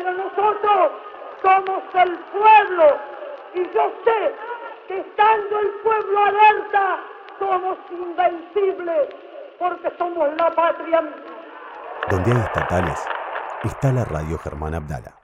Pero nosotros somos el pueblo y yo sé que estando el pueblo alerta somos invencibles porque somos la patria misma. Donde hay estatales, está la radio Germán Abdala.